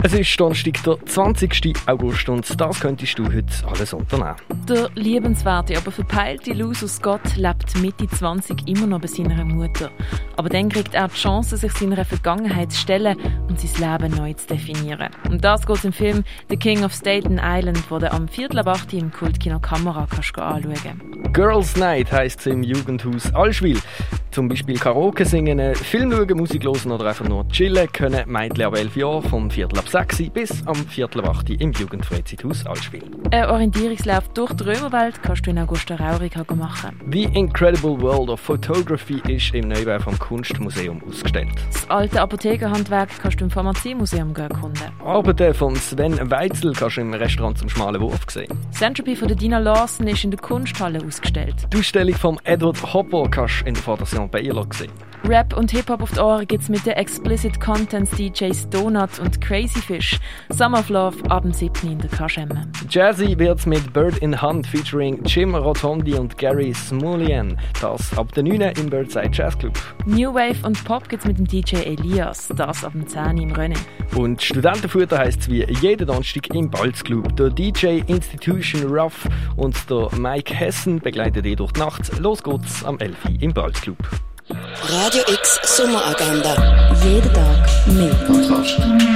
Es ist Donnerstag, der 20. August und das könntest du heute alles unternehmen. Der liebenswerte, aber verpeilte Loser Scott lebt Mitte 20 immer noch bei seiner Mutter. Aber dann kriegt er die Chance, sich seiner Vergangenheit zu stellen und sein Leben neu zu definieren. Und das geht im Film The King of Staten Island, wo du am Viertel ab 8 im Kultkino Kamera kannst anschauen Girls Night heisst es im Jugendhaus Allschwil. Zum Beispiel Karaoke singen, Film schauen, Musik hören oder einfach nur chillen können Mädchen ab 11 Jahren vom Viertel ab 6 bis am Viertel ab 8 im Jugendfreizeithaus Allschwil. Ein Orientierungslauf durch die Römerwelt kannst du in Augusta Raurica machen. The Incredible World of Photography ist im Neubau vom Kunstmuseum ausgestellt. Das alte Apothekerhandwerk kannst du im Pharmaziemuseum erkunden. Arbeiten von Sven Weitzel kannst du im Restaurant zum Schmalen Wurf sehen. Das Entropy von Dina Lawson ist in der Kunsthalle ausgestellt. Die Ausstellung von Edward Hopper kannst du in der Fondation Baylor sehen. Rap und Hip-Hop auf die Ohren gibt's mit den Explicit Contents DJs Donut und Crazy Fish. Summer of Love ab dem 7. in der Kaschemme. Jazzy wird's mit Bird in Hand featuring Jim Rotondi und Gary Smulian. Das ab der 9. im Birdside Jazz Club. New Wave und Pop gibt's mit dem DJ Elias. Das ab dem 10. im Rennen. Und Studentenfutter heisst wie jeden Donnerstag im Balz Club. Der DJ Institution Ruff und der Mike Hessen begleiten dich durch die Nacht. Los geht's am 11. im Balz Club. Radio X Sommeragenda. Jeden Tag mehr. Kontrast.